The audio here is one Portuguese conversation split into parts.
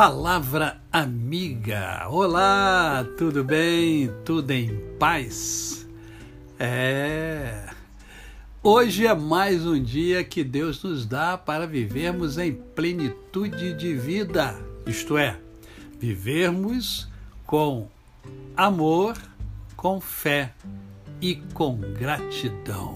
Palavra amiga. Olá, tudo bem? Tudo em paz? É. Hoje é mais um dia que Deus nos dá para vivermos em plenitude de vida, isto é, vivermos com amor, com fé e com gratidão.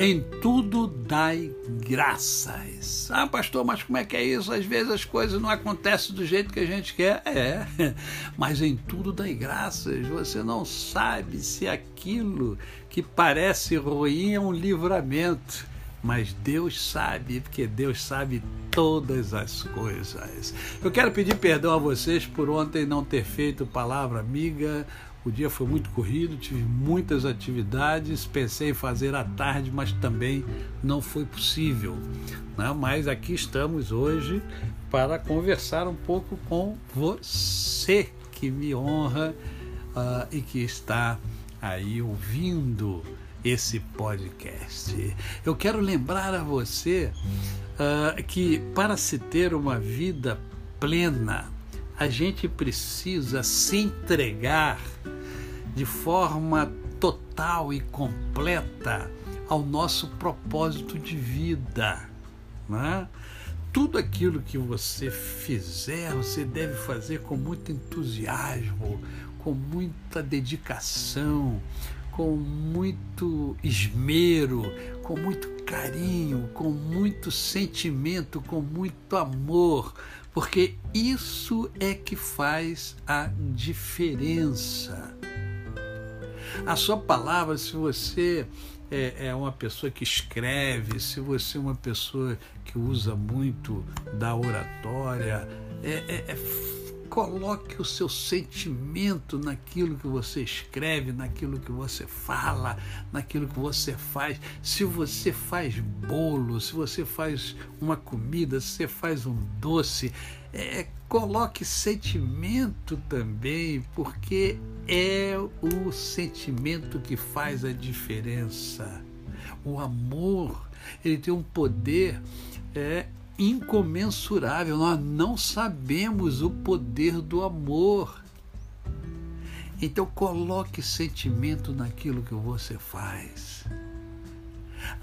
Em tudo dai graças. Ah, pastor, mas como é que é isso? Às vezes as coisas não acontecem do jeito que a gente quer. É, mas em tudo dai graças. Você não sabe se aquilo que parece ruim é um livramento. Mas Deus sabe, porque Deus sabe todas as coisas. Eu quero pedir perdão a vocês por ontem não ter feito palavra amiga o dia foi muito corrido, tive muitas atividades, pensei em fazer à tarde, mas também não foi possível. Né? Mas aqui estamos hoje para conversar um pouco com você que me honra uh, e que está aí ouvindo esse podcast. Eu quero lembrar a você uh, que para se ter uma vida plena, a gente precisa se entregar de forma total e completa ao nosso propósito de vida. Né? Tudo aquilo que você fizer, você deve fazer com muito entusiasmo, com muita dedicação, com muito esmero, com muito carinho, com muito sentimento, com muito amor, porque isso é que faz a diferença. A sua palavra, se você é, é, uma pessoa que escreve, se você é uma pessoa que usa muito da oratória, é, é, é coloque o seu sentimento naquilo que você escreve, naquilo que você fala, naquilo que você faz. Se você faz bolo, se você faz uma comida, se você faz um doce, é, coloque sentimento também, porque é o sentimento que faz a diferença. O amor, ele tem um poder é, incomensurável. Nós não sabemos o poder do amor. Então coloque sentimento naquilo que você faz.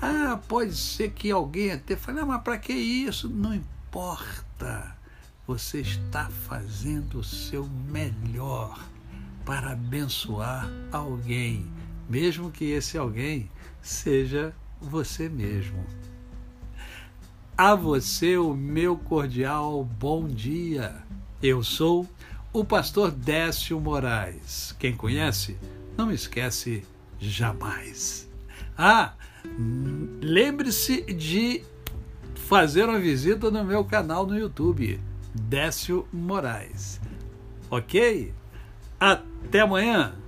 Ah, pode ser que alguém até fale, ah, mas para que isso? Não importa. Você está fazendo o seu melhor para abençoar alguém, mesmo que esse alguém seja você mesmo. A você o meu cordial bom dia. Eu sou o pastor Décio Moraes. Quem conhece, não esquece jamais. Ah, lembre-se de fazer uma visita no meu canal no YouTube, Décio Moraes. Ok? Até amanhã!